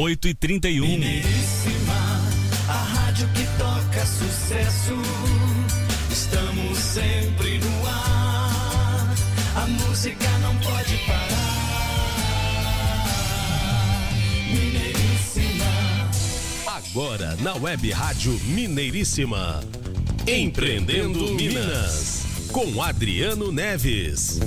8 e 31 Mineiríssima, a rádio que toca sucesso. Estamos sempre no ar. A música não pode parar. Mineiríssima. Agora na Web Rádio Mineiríssima. Empreendendo Minas. Com Adriano Neves.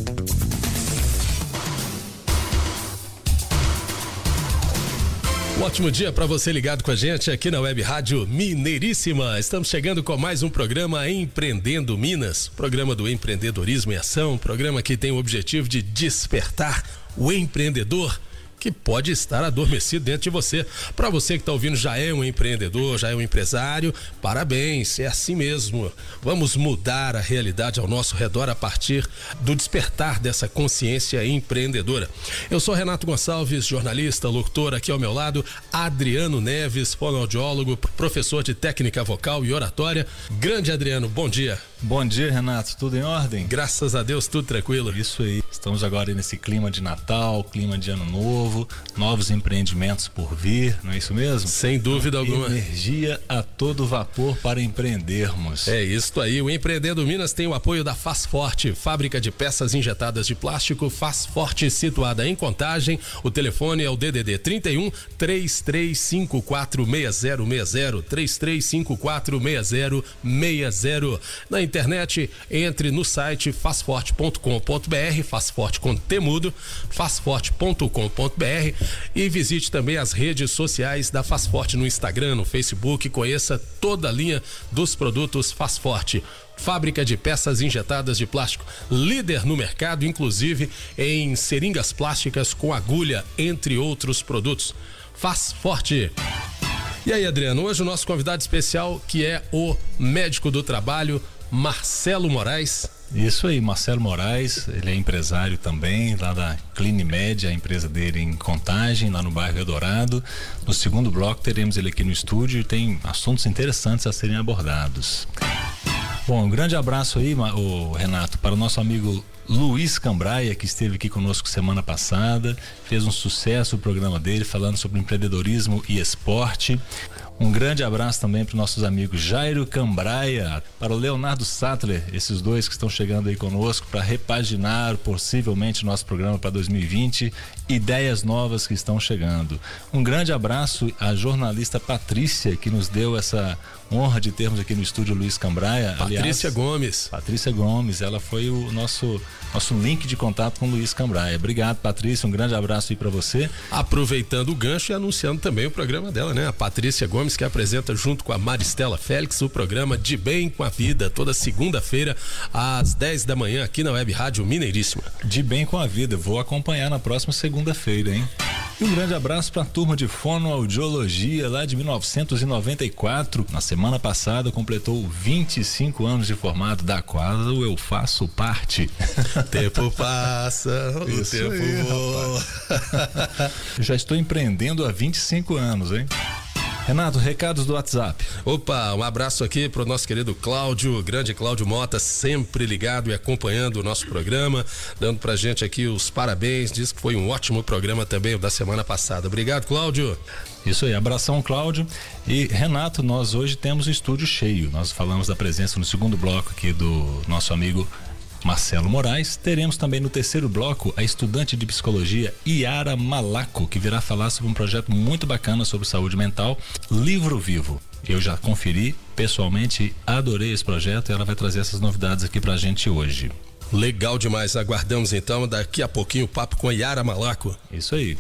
Um ótimo dia para você ligado com a gente aqui na Web Rádio Mineiríssima. Estamos chegando com mais um programa Empreendendo Minas, programa do empreendedorismo em ação, programa que tem o objetivo de despertar o empreendedor que pode estar adormecido dentro de você. Para você que está ouvindo, já é um empreendedor, já é um empresário, parabéns, é assim mesmo. Vamos mudar a realidade ao nosso redor a partir do despertar dessa consciência empreendedora. Eu sou Renato Gonçalves, jornalista, locutor, aqui ao meu lado, Adriano Neves, fonoaudiólogo, professor de técnica vocal e oratória. Grande Adriano, bom dia. Bom dia, Renato. Tudo em ordem? Graças a Deus, tudo tranquilo. Isso aí. Estamos agora nesse clima de Natal, clima de Ano Novo, novos empreendimentos por vir, não é isso mesmo? Sem dúvida alguma. Energia a todo vapor para empreendermos. É isso aí. O Empreendendo Minas tem o apoio da Faz Forte, fábrica de peças injetadas de plástico Faz Forte, situada em Contagem. O telefone é o DDD 31 3354 6060 3354 6060. Na internet, entre no site fazforte.com.br, fazforte com temudo, fazforte.com.br e visite também as redes sociais da Fazforte no Instagram, no Facebook, conheça toda a linha dos produtos Fazforte. Fábrica de peças injetadas de plástico, líder no mercado, inclusive em seringas plásticas com agulha, entre outros produtos. Faz forte. E aí, Adriano, hoje o nosso convidado especial, que é o médico do trabalho, Marcelo Moraes. Isso aí, Marcelo Moraes, ele é empresário também, lá da Clinimed, a empresa dele em Contagem, lá no bairro Eldorado. No segundo bloco teremos ele aqui no estúdio e tem assuntos interessantes a serem abordados. Bom, um grande abraço aí, o Renato, para o nosso amigo Luiz Cambraia, que esteve aqui conosco semana passada, fez um sucesso o programa dele falando sobre empreendedorismo e esporte. Um grande abraço também para os nossos amigos Jairo Cambraia, para o Leonardo Sattler, esses dois que estão chegando aí conosco para repaginar possivelmente nosso programa para 2020, ideias novas que estão chegando. Um grande abraço à jornalista Patrícia, que nos deu essa honra de termos aqui no estúdio Luiz Cambraia. Patrícia Aliás, Gomes. Patrícia Gomes, ela foi o nosso nosso link de contato com Luiz Cambraia. Obrigado, Patrícia, um grande abraço aí para você. Aproveitando o gancho e anunciando também o programa dela, né? A Patrícia Gomes que apresenta junto com a Maristela Félix o programa De Bem com a Vida, toda segunda-feira às 10 da manhã aqui na Web Rádio Mineiríssima. De Bem com a Vida, vou acompanhar na próxima segunda-feira, hein? E um grande abraço para a turma de fonoaudiologia lá de 1994. Na semana passada completou 25 anos de formado, da qual eu faço parte. tempo passa, o Isso tempo aí, voa. Já estou empreendendo há 25 anos, hein? Renato, recados do WhatsApp. Opa, um abraço aqui pro nosso querido Cláudio, grande Cláudio Mota, sempre ligado e acompanhando o nosso programa, dando pra gente aqui os parabéns, diz que foi um ótimo programa também o da semana passada. Obrigado, Cláudio. Isso aí, abração, Cláudio. E Renato, nós hoje temos o estúdio cheio. Nós falamos da presença no segundo bloco aqui do nosso amigo Marcelo Moraes. Teremos também no terceiro bloco a estudante de psicologia Iara Malaco, que virá falar sobre um projeto muito bacana sobre saúde mental, Livro Vivo. Eu já conferi pessoalmente, adorei esse projeto e ela vai trazer essas novidades aqui pra gente hoje. Legal demais, aguardamos então daqui a pouquinho o papo com a Yara Malaco. Isso aí.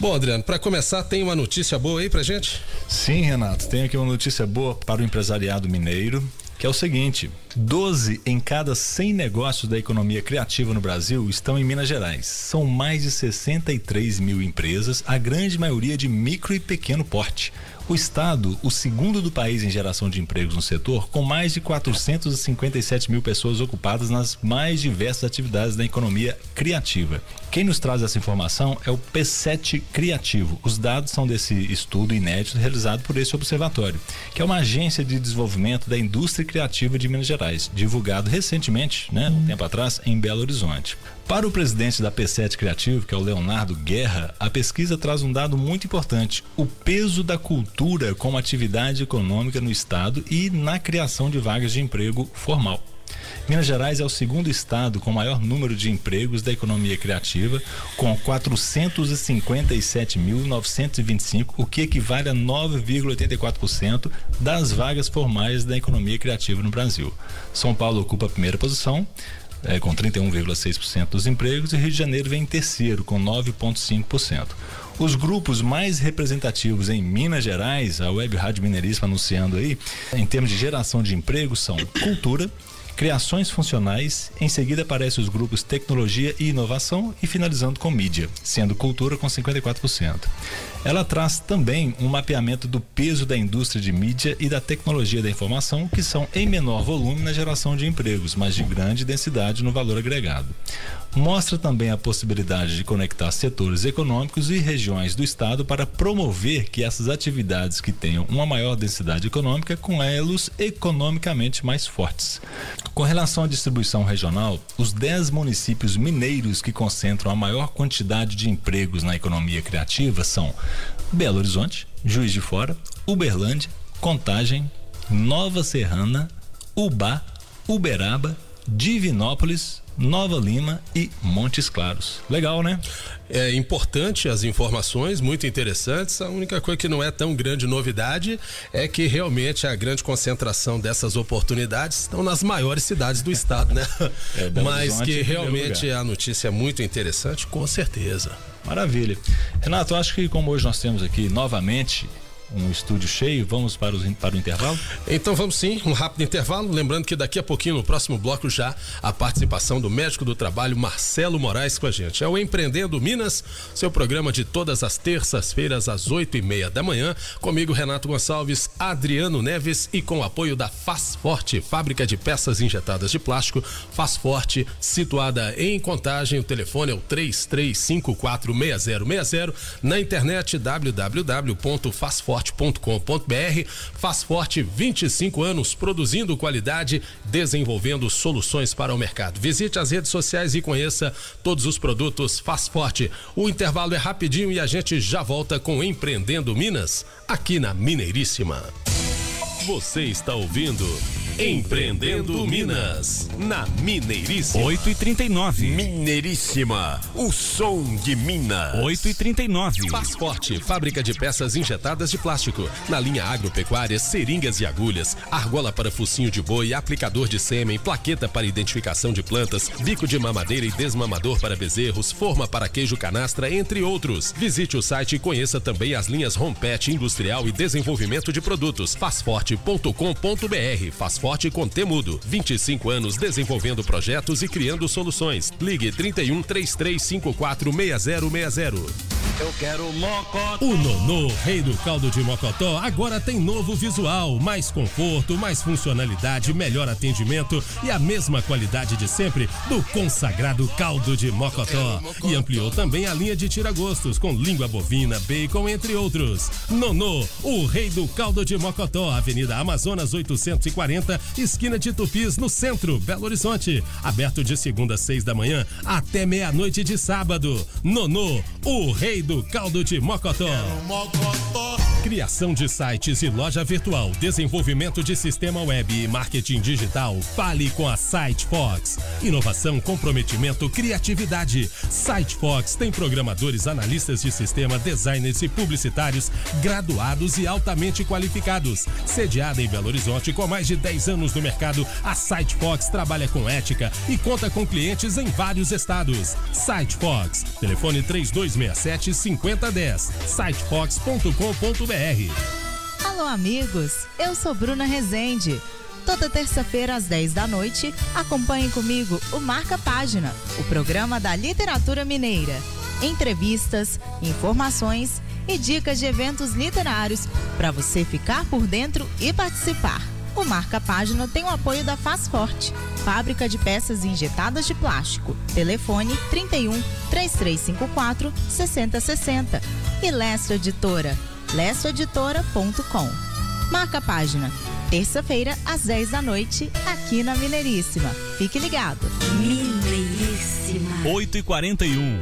Bom, Adriano, para começar, tem uma notícia boa aí pra gente? Sim, Renato, tem aqui uma notícia boa para o empresariado mineiro que é o seguinte: 12 em cada 100 negócios da economia criativa no Brasil estão em Minas Gerais. São mais de 63 mil empresas, a grande maioria de micro e pequeno porte. O estado, o segundo do país em geração de empregos no setor, com mais de 457 mil pessoas ocupadas nas mais diversas atividades da economia criativa. Quem nos traz essa informação é o P7 Criativo. Os dados são desse estudo inédito realizado por esse observatório, que é uma agência de desenvolvimento da indústria criativa de Minas Gerais. Divulgado recentemente, né, um tempo atrás, em Belo Horizonte. Para o presidente da P7 Criativo, que é o Leonardo Guerra, a pesquisa traz um dado muito importante: o peso da cultura como atividade econômica no estado e na criação de vagas de emprego formal. Minas Gerais é o segundo estado com maior número de empregos da economia criativa, com 457.925, o que equivale a 9,84% das vagas formais da economia criativa no Brasil. São Paulo ocupa a primeira posição, é, com 31,6% dos empregos, e Rio de Janeiro vem em terceiro, com 9,5%. Os grupos mais representativos em Minas Gerais, a Web Rádio Mineiríssima anunciando aí, em termos de geração de empregos, são cultura, criações funcionais, em seguida aparecem os grupos tecnologia e inovação e finalizando com mídia, sendo cultura com 54%. Ela traz também um mapeamento do peso da indústria de mídia e da tecnologia da informação, que são em menor volume na geração de empregos, mas de grande densidade no valor agregado. Mostra também a possibilidade de conectar setores econômicos e regiões do estado para promover que essas atividades que tenham uma maior densidade econômica com elos economicamente mais fortes. Com relação à distribuição regional, os 10 municípios mineiros que concentram a maior quantidade de empregos na economia criativa são Belo Horizonte, Juiz de Fora, Uberlândia, Contagem, Nova Serrana, Ubá, Uberaba, Divinópolis, Nova Lima e Montes Claros. Legal, né? É importante as informações, muito interessantes. A única coisa que não é tão grande novidade é que realmente a grande concentração dessas oportunidades estão nas maiores cidades do estado, né? É, Mas que realmente a notícia é muito interessante, com certeza. Maravilha. Renato, acho que como hoje nós temos aqui novamente um estúdio cheio. Vamos para, os, para o intervalo? Então vamos sim, um rápido intervalo. Lembrando que daqui a pouquinho, no próximo bloco, já a participação do médico do trabalho Marcelo Moraes com a gente. É o Empreendendo Minas, seu programa de todas as terças-feiras às oito e meia da manhã. Comigo, Renato Gonçalves, Adriano Neves e com o apoio da Faz Forte, fábrica de peças injetadas de plástico. Faz Forte, situada em Contagem. O telefone é o 33546060. Na internet www.fazforte fazforte.com.br. Faz Forte 25 anos produzindo qualidade, desenvolvendo soluções para o mercado. Visite as redes sociais e conheça todos os produtos Faz Forte. O intervalo é rapidinho e a gente já volta com Empreendendo Minas aqui na Mineiríssima. Você está ouvindo Empreendendo Minas, na Mineiríssima. 8 e 39 Mineiríssima, o som de Minas. 8 e 39 Faz Forte, fábrica de peças injetadas de plástico. Na linha agropecuária, seringas e agulhas, argola para focinho de boi, aplicador de sêmen, plaqueta para identificação de plantas, bico de mamadeira e desmamador para bezerros, forma para queijo canastra, entre outros. Visite o site e conheça também as linhas Rompet Industrial e Desenvolvimento de Produtos. Fazforte.com.br. Faz Forte Forte com Temudo. 25 anos desenvolvendo projetos e criando soluções. Ligue 31 3354 6060. Eu quero Mocotó. O Nonô, rei do caldo de Mocotó, agora tem novo visual, mais conforto, mais funcionalidade, melhor atendimento e a mesma qualidade de sempre do consagrado caldo de Mocotó. E ampliou também a linha de tiragostos com língua bovina, bacon, entre outros. Nonô, o rei do caldo de Mocotó, Avenida Amazonas 840, esquina de Tupis, no centro, Belo Horizonte. Aberto de segunda às seis da manhã até meia-noite de sábado. Nonô, o rei do do caldo de Mocotó. Criação de sites e loja virtual, desenvolvimento de sistema web e marketing digital. Fale com a SiteFox. Inovação, comprometimento, criatividade. SiteFox tem programadores, analistas de sistema, designers e publicitários graduados e altamente qualificados. Sediada em Belo Horizonte com mais de 10 anos no mercado, a SiteFox trabalha com ética e conta com clientes em vários estados. SiteFox. Telefone 3267 5010. sitefox.com.br. Alô, amigos. Eu sou Bruna Rezende. Toda terça-feira às 10 da noite, acompanhe comigo o Marca Página, o programa da literatura mineira. Entrevistas, informações e dicas de eventos literários para você ficar por dentro e participar. O Marca Página tem o apoio da Faz Forte, fábrica de peças injetadas de plástico. Telefone 31 3354 6060. E Lessa Editora, lessoeditora.com. Marca Página terça-feira, às 10 da noite, aqui na Mineiríssima. Fique ligado. Mineiríssima. 8 e 41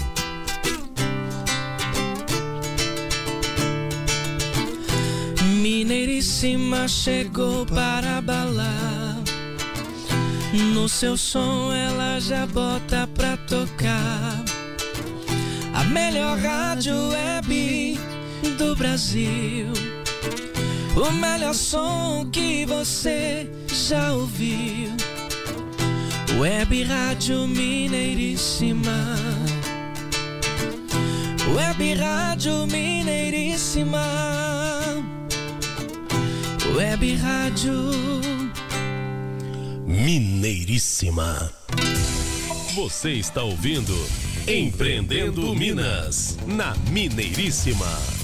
Mineiríssima chegou para balar. No seu som ela já bota pra tocar. A melhor rádio web do Brasil. O melhor som que você já ouviu. Web Rádio Mineiríssima. Web Rádio Mineiríssima. Web Rádio Mineiríssima. Você está ouvindo Empreendendo Minas, na Mineiríssima.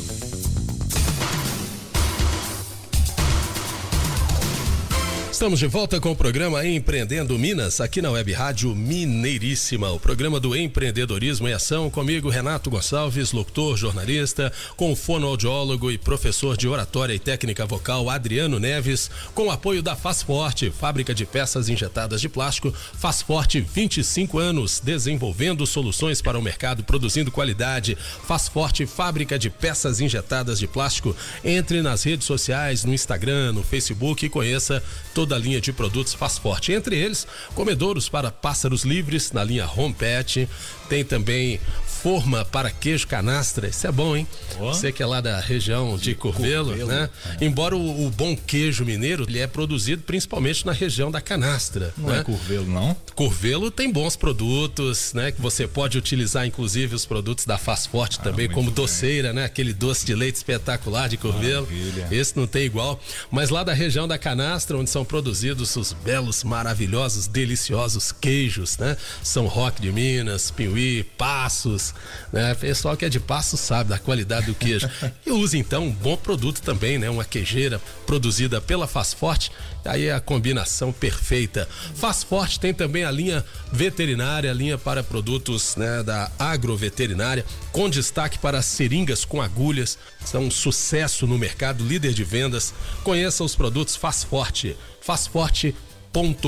Estamos de volta com o programa Empreendendo Minas, aqui na Web Rádio Mineiríssima, o programa do empreendedorismo em ação, comigo Renato Gonçalves, locutor, jornalista, com fonoaudiólogo e professor de oratória e técnica vocal Adriano Neves, com apoio da Fazforte, fábrica de peças injetadas de plástico, Fazforte 25 anos, desenvolvendo soluções para o mercado, produzindo qualidade, Fazforte, fábrica de peças injetadas de plástico. Entre nas redes sociais, no Instagram, no Facebook e conheça toda da linha de produtos Faz Forte. Entre eles, comedouros para pássaros livres na linha Home Pet. Tem também forma para queijo canastra. Isso é bom, hein? Oh. Você que é lá da região de Curvelo, Curvelo né? É. Embora o, o, bom queijo mineiro, ele é produzido principalmente na região da canastra. Não né? é Curvelo, não? Curvelo tem bons produtos, né? Que você pode utilizar, inclusive, os produtos da Faz Forte ah, também, como doceira, bem. né? Aquele doce de leite espetacular de Curvelo. Maravilha. Esse não tem igual. Mas lá da região da canastra, onde são produzidos os belos, maravilhosos, deliciosos queijos, né? São Roque de Minas, Piuí, Passos, né? Pessoal que é de passo sabe da qualidade do queijo. e usa então um bom produto também, né? Uma queijeira produzida pela Faz Forte. Aí é a combinação perfeita. Faz Forte tem também a linha veterinária, a linha para produtos né, da agroveterinária, com destaque para seringas com agulhas. São um sucesso no mercado, líder de vendas. Conheça os produtos Faz Forte. Faz Forte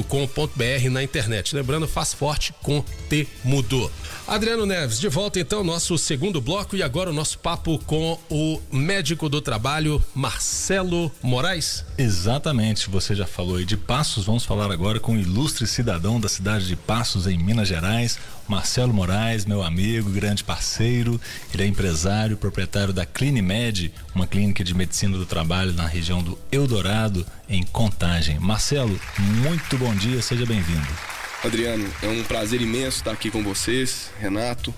com.br na internet. Lembrando, faz forte com T mudou. Adriano Neves, de volta então nosso segundo bloco e agora o nosso papo com o médico do trabalho Marcelo Moraes. Exatamente, você já falou aí de Passos, vamos falar agora com o ilustre cidadão da cidade de Passos em Minas Gerais, Marcelo Moraes, meu amigo, grande parceiro. Ele é empresário, proprietário da Clinimed, uma clínica de medicina do trabalho na região do Eldorado, em Contagem. Marcelo, muito bom dia, seja bem-vindo. Adriano, é um prazer imenso estar aqui com vocês, Renato.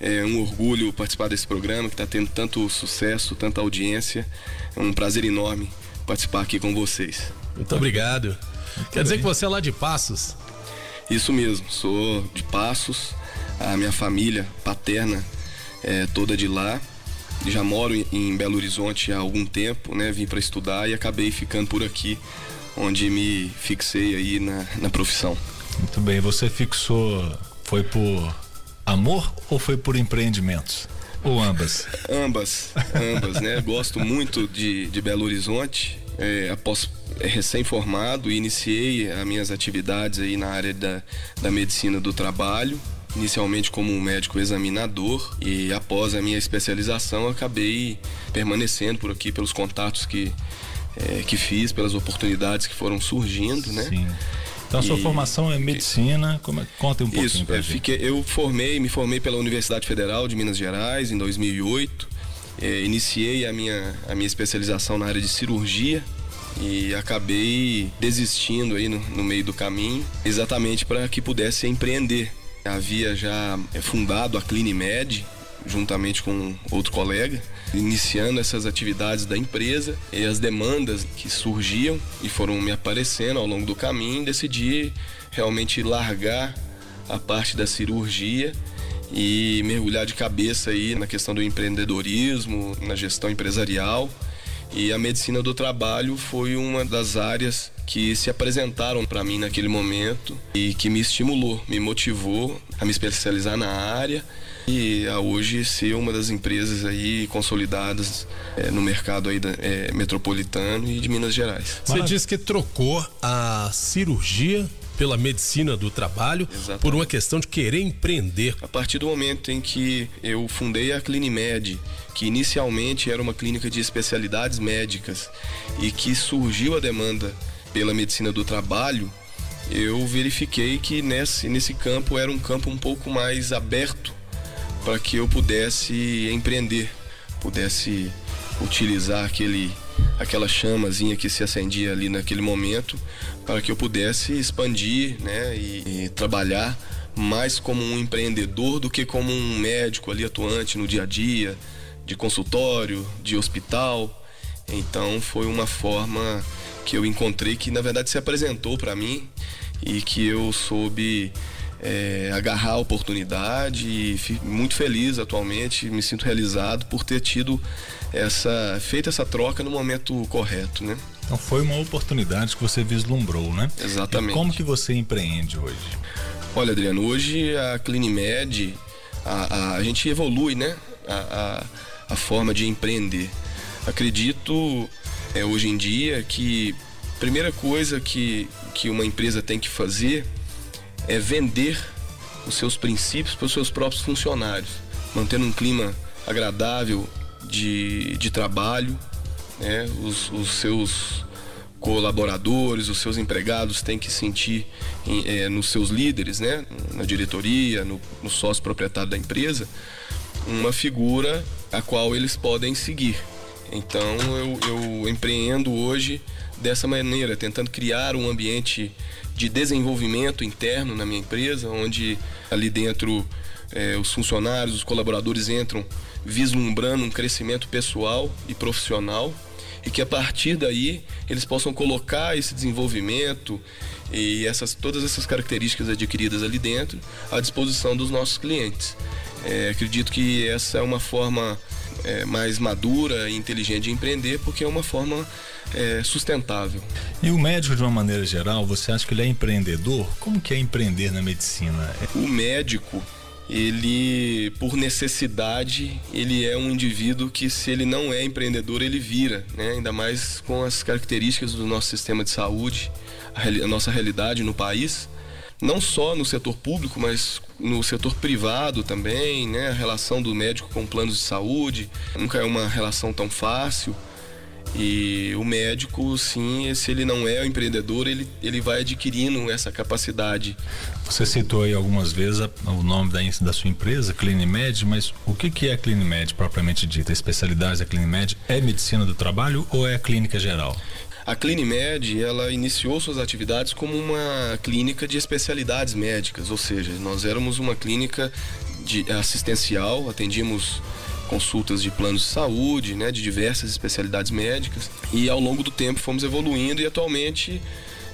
É um orgulho participar desse programa que está tendo tanto sucesso, tanta audiência. É um prazer enorme participar aqui com vocês. Muito obrigado. Muito Quer bem. dizer que você é lá de Passos? Isso mesmo, sou de Passos, a minha família paterna é toda de lá. Já moro em Belo Horizonte há algum tempo, né? Vim para estudar e acabei ficando por aqui, onde me fixei aí na, na profissão. Muito bem, você fixou, foi por amor ou foi por empreendimentos? Ou ambas? ambas, ambas, né? Gosto muito de, de Belo Horizonte. É, após é, recém-formado, iniciei as minhas atividades aí na área da, da medicina do trabalho, inicialmente como um médico examinador e após a minha especialização acabei permanecendo por aqui pelos contatos que, é, que fiz, pelas oportunidades que foram surgindo, né? Sim. Então a sua e, formação é medicina, como é, conta um pouquinho Isso, pra é, fiquei, eu formei, me formei pela Universidade Federal de Minas Gerais em 2008. É, iniciei a minha, a minha especialização na área de cirurgia e acabei desistindo aí no, no meio do caminho, exatamente para que pudesse empreender. Havia já é, fundado a Clinimed juntamente com outro colega, iniciando essas atividades da empresa e as demandas que surgiam e foram me aparecendo ao longo do caminho, decidi realmente largar a parte da cirurgia e mergulhar de cabeça aí na questão do empreendedorismo, na gestão empresarial. E a medicina do trabalho foi uma das áreas que se apresentaram para mim naquele momento e que me estimulou, me motivou a me especializar na área e a hoje ser uma das empresas aí consolidadas é, no mercado aí da, é, metropolitano e de Minas Gerais. Você disse que trocou a cirurgia pela medicina do trabalho Exatamente. por uma questão de querer empreender. A partir do momento em que eu fundei a Clinimed, que inicialmente era uma clínica de especialidades médicas e que surgiu a demanda pela medicina do trabalho, eu verifiquei que nesse, nesse campo era um campo um pouco mais aberto para que eu pudesse empreender, pudesse utilizar aquele aquela chamazinha que se acendia ali naquele momento para que eu pudesse expandir né, e, e, trabalhar mais como um empreendedor do que como um médico ali atuante no dia a dia, de consultório, de hospital. Então foi uma forma que eu encontrei que na verdade se apresentou para mim e que eu soube é, agarrar a oportunidade e fico muito feliz atualmente, me sinto realizado por ter tido essa feito essa troca no momento correto, né? Então foi uma oportunidade que você vislumbrou, né? Exatamente. E como que você empreende hoje? Olha, Adriano, hoje a Clinimed, a, a, a gente evolui, né? A, a, a forma de empreender. Acredito é, hoje em dia que a primeira coisa que, que uma empresa tem que fazer é vender os seus princípios para os seus próprios funcionários, mantendo um clima agradável de, de trabalho, né? os, os seus colaboradores, os seus empregados têm que sentir em, é, nos seus líderes, né? na diretoria, no, no sócio proprietário da empresa, uma figura a qual eles podem seguir. Então eu, eu empreendo hoje dessa maneira, tentando criar um ambiente de desenvolvimento interno na minha empresa, onde ali dentro é, os funcionários, os colaboradores entram vislumbrando um crescimento pessoal e profissional e que a partir daí eles possam colocar esse desenvolvimento e essas todas essas características adquiridas ali dentro à disposição dos nossos clientes. É, acredito que essa é uma forma é, mais madura e inteligente de empreender, porque é uma forma é, sustentável. E o médico, de uma maneira geral, você acha que ele é empreendedor? Como que é empreender na medicina? O médico, ele, por necessidade, ele é um indivíduo que, se ele não é empreendedor, ele vira, né? ainda mais com as características do nosso sistema de saúde, a, a nossa realidade no país não só no setor público, mas no setor privado também, né? A relação do médico com planos de saúde nunca é uma relação tão fácil. E o médico, sim, se ele não é o empreendedor, ele, ele vai adquirindo essa capacidade. Você citou aí algumas vezes o nome da, da sua empresa, Clinimed, mas o que, que é a Clinimed propriamente dita? A especialidade da Clinimed é medicina do trabalho ou é clínica geral? A Clinimed, ela iniciou suas atividades como uma clínica de especialidades médicas, ou seja, nós éramos uma clínica de assistencial, atendíamos consultas de planos de saúde, né, de diversas especialidades médicas, e ao longo do tempo fomos evoluindo e atualmente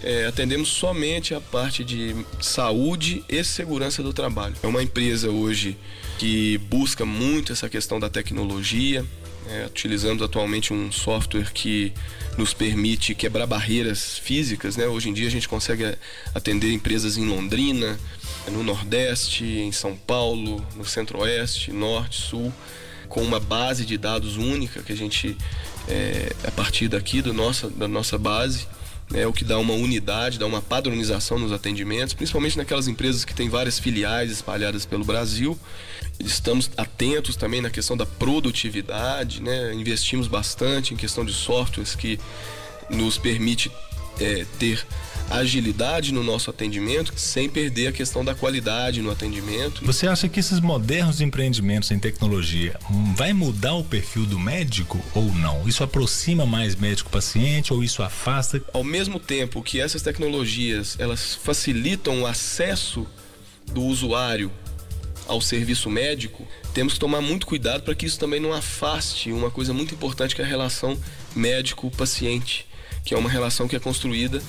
é, atendemos somente a parte de saúde e segurança do trabalho. É uma empresa hoje que busca muito essa questão da tecnologia, é, utilizamos atualmente um software que nos permite quebrar barreiras físicas. Né? Hoje em dia a gente consegue atender empresas em Londrina, no Nordeste, em São Paulo, no Centro-Oeste, Norte, Sul, com uma base de dados única que a gente, é, a partir daqui do nossa, da nossa base, é o que dá uma unidade, dá uma padronização nos atendimentos, principalmente naquelas empresas que têm várias filiais espalhadas pelo Brasil. Estamos atentos também na questão da produtividade, né? investimos bastante em questão de softwares que nos permite é, ter agilidade no nosso atendimento sem perder a questão da qualidade no atendimento. Você acha que esses modernos empreendimentos em tecnologia vai mudar o perfil do médico ou não? Isso aproxima mais médico-paciente ou isso afasta? Ao mesmo tempo que essas tecnologias elas facilitam o acesso do usuário ao serviço médico, temos que tomar muito cuidado para que isso também não afaste uma coisa muito importante que é a relação médico-paciente, que é uma relação que é construída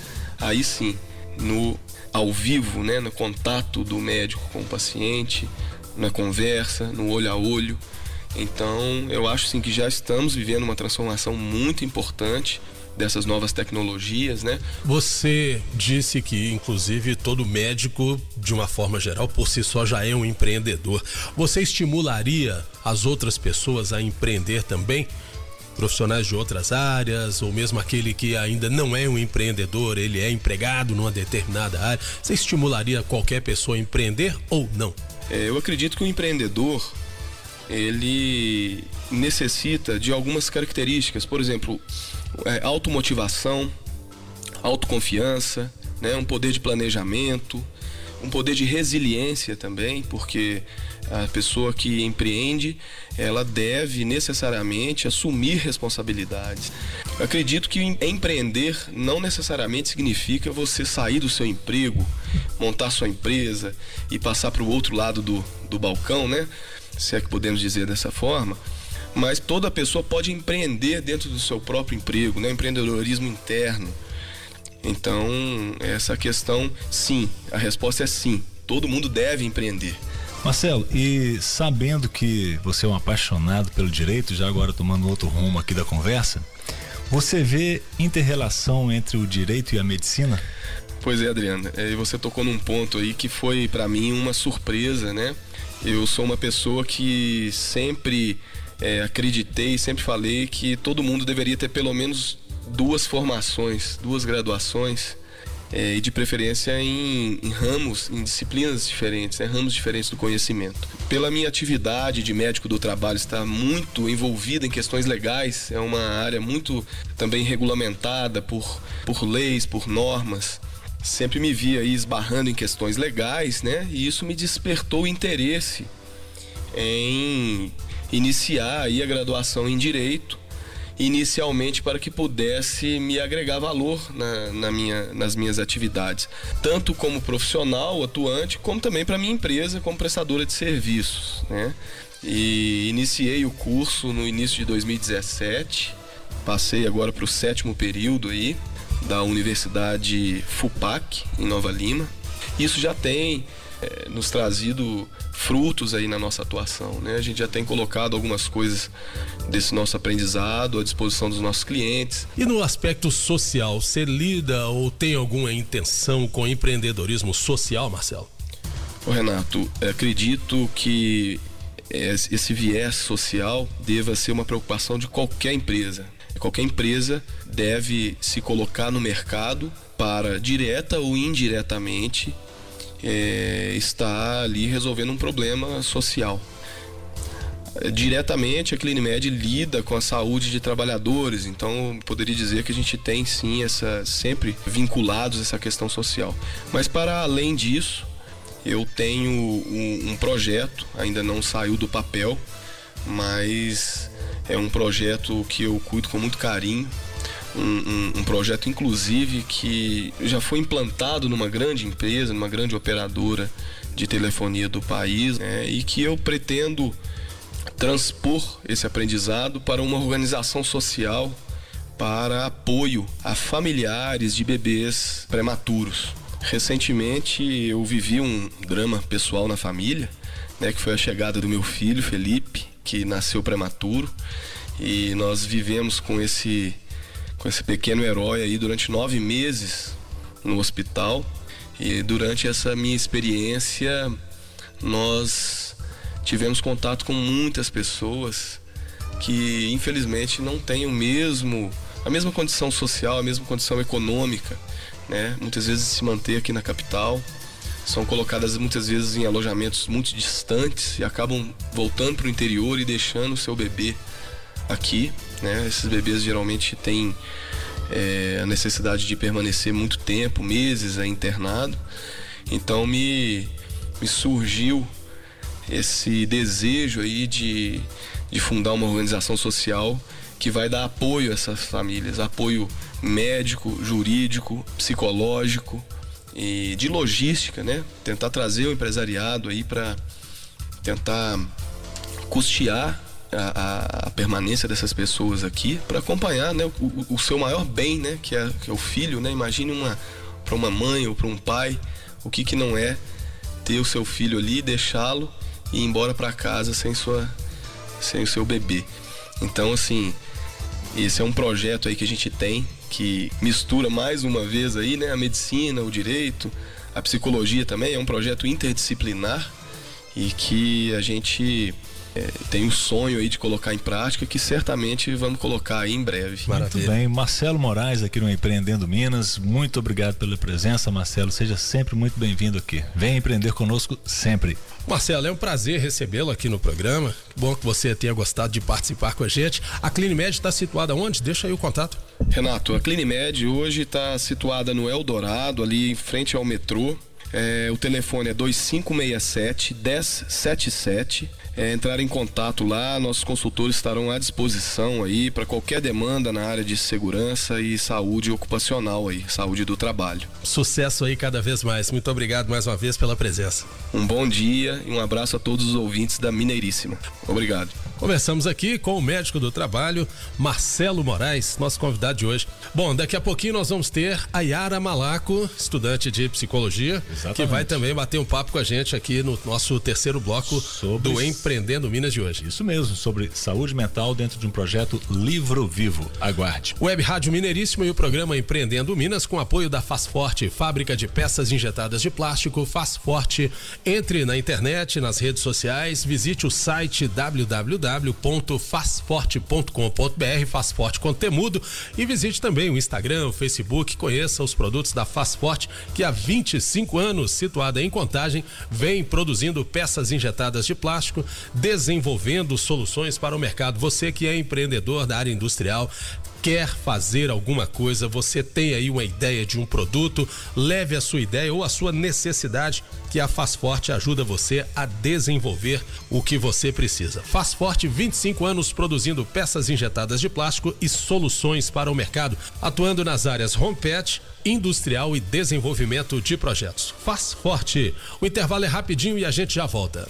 aí sim no ao vivo, né, no contato do médico com o paciente, na conversa, no olho a olho. Então, eu acho sim que já estamos vivendo uma transformação muito importante dessas novas tecnologias, né? Você disse que, inclusive, todo médico, de uma forma geral, por si só já é um empreendedor. Você estimularia as outras pessoas a empreender também? Profissionais de outras áreas, ou mesmo aquele que ainda não é um empreendedor, ele é empregado numa determinada área. Você estimularia qualquer pessoa a empreender ou não? É, eu acredito que o empreendedor ele necessita de algumas características, por exemplo, é, automotivação, autoconfiança, né, um poder de planejamento, um poder de resiliência também, porque a pessoa que empreende, ela deve necessariamente assumir responsabilidades. Eu acredito que empreender não necessariamente significa você sair do seu emprego, montar sua empresa e passar para o outro lado do, do balcão, né? Se é que podemos dizer dessa forma mas toda pessoa pode empreender dentro do seu próprio emprego, né? Empreendedorismo interno. Então, essa questão, sim, a resposta é sim. Todo mundo deve empreender. Marcelo, e sabendo que você é um apaixonado pelo direito, já agora tomando outro rumo aqui da conversa, você vê interrelação entre o direito e a medicina? Pois é, Adriana. É, você tocou num ponto aí que foi para mim uma surpresa, né? Eu sou uma pessoa que sempre é, acreditei, sempre falei que todo mundo deveria ter pelo menos duas formações, duas graduações. É, e de preferência em, em, ramos, em disciplinas diferentes, né? ramos diferentes do conhecimento. Pela minha atividade de médico do trabalho estar muito envolvida em questões legais, é uma área muito também regulamentada por, por leis, por normas. Sempre me via aí esbarrando em questões legais, né? E isso me despertou interesse em iniciar aí a graduação em Direito, inicialmente para que pudesse me agregar valor na, na minha, nas minhas atividades, tanto como profissional atuante, como também para minha empresa como prestadora de serviços, né? E iniciei o curso no início de 2017, passei agora para o sétimo período aí da Universidade FUPAC em Nova Lima. Isso já tem é, nos trazido frutos aí na nossa atuação. Né? A gente já tem colocado algumas coisas desse nosso aprendizado à disposição dos nossos clientes. E no aspecto social, você lida ou tem alguma intenção com empreendedorismo social, Marcelo? Ô Renato, acredito que esse viés social deva ser uma preocupação de qualquer empresa. Qualquer empresa deve se colocar no mercado para, direta ou indiretamente, é, está ali resolvendo um problema social. É, diretamente a Clinimed lida com a saúde de trabalhadores, então poderia dizer que a gente tem sim essa sempre vinculados essa questão social. Mas para além disso, eu tenho um, um projeto, ainda não saiu do papel, mas é um projeto que eu cuido com muito carinho, um, um, um, projeto, inclusive, que já foi implantado numa grande empresa, numa grande operadora de telefonia do país, né, e que eu pretendo transpor esse aprendizado para uma organização social para apoio a familiares de bebês prematuros. Recentemente eu vivi um drama pessoal na família, né, que foi a chegada do meu filho Felipe, que nasceu prematuro, e nós vivemos com esse com esse pequeno herói aí durante nove meses no hospital. E durante essa minha experiência, nós tivemos contato com muitas pessoas que infelizmente não têm o mesmo a mesma condição social, a mesma condição econômica, né? Muitas vezes se manter aqui na capital, são colocadas muitas vezes em alojamentos muito distantes e acabam voltando para o interior e deixando o seu bebê aqui. Né? Esses bebês geralmente têm é, a necessidade de permanecer muito tempo, meses é, internado. Então me, me surgiu esse desejo aí de, de fundar uma organização social que vai dar apoio a essas famílias, apoio médico, jurídico, psicológico e de logística, né? Tentar trazer o empresariado aí para tentar custear a, a, permanência dessas pessoas aqui para acompanhar né, o, o, seu maior bem, né, que é, que é o filho. Né? Imagine uma para uma mãe ou para um pai o que, que não é ter o seu filho ali, deixá-lo e ir embora para casa sem sua sem o seu bebê. Então assim, esse é um projeto aí que a gente tem que mistura mais uma vez aí, né, a medicina, o direito, a psicologia também. É um projeto interdisciplinar e que a gente é, tem um sonho aí de colocar em prática que certamente vamos colocar aí em breve. Maravilha. Muito bem, Marcelo Moraes aqui no Empreendendo Minas, muito obrigado pela presença, Marcelo, seja sempre muito bem-vindo aqui. Venha empreender conosco sempre. Marcelo, é um prazer recebê-lo aqui no programa. Que bom que você tenha gostado de participar com a gente. A Clinimed está situada onde? Deixa aí o contato. Renato, a Clinimed hoje está situada no Eldorado, ali em frente ao metrô. É, o telefone é 2567 1077 é, entrar em contato lá, nossos consultores estarão à disposição aí para qualquer demanda na área de segurança e saúde ocupacional aí, saúde do trabalho. Sucesso aí cada vez mais. Muito obrigado mais uma vez pela presença. Um bom dia e um abraço a todos os ouvintes da Mineiríssima. Obrigado. Conversamos aqui com o médico do trabalho, Marcelo Moraes, nosso convidado de hoje. Bom, daqui a pouquinho nós vamos ter a Yara Malaco, estudante de psicologia, Exatamente. que vai também bater um papo com a gente aqui no nosso terceiro bloco Sobre do Empreendendo Minas de hoje. Isso mesmo, sobre saúde mental dentro de um projeto Livro Vivo. Aguarde. Web Rádio Mineiríssimo e o programa Empreendendo Minas com apoio da Faz Forte, fábrica de peças injetadas de plástico. Faz Forte. Entre na internet, nas redes sociais, visite o site www www.fazforte.com.br, faz forte conteúdo e visite também o Instagram, o Facebook, conheça os produtos da Faz Forte, que há 25 anos, situada em Contagem, vem produzindo peças injetadas de plástico, desenvolvendo soluções para o mercado. Você que é empreendedor da área industrial, quer fazer alguma coisa, você tem aí uma ideia de um produto, leve a sua ideia ou a sua necessidade, que a Faz Forte ajuda você a desenvolver o que você precisa. Faz Forte, 25 anos produzindo peças injetadas de plástico e soluções para o mercado, atuando nas áreas home industrial e desenvolvimento de projetos. Faz Forte. O intervalo é rapidinho e a gente já volta.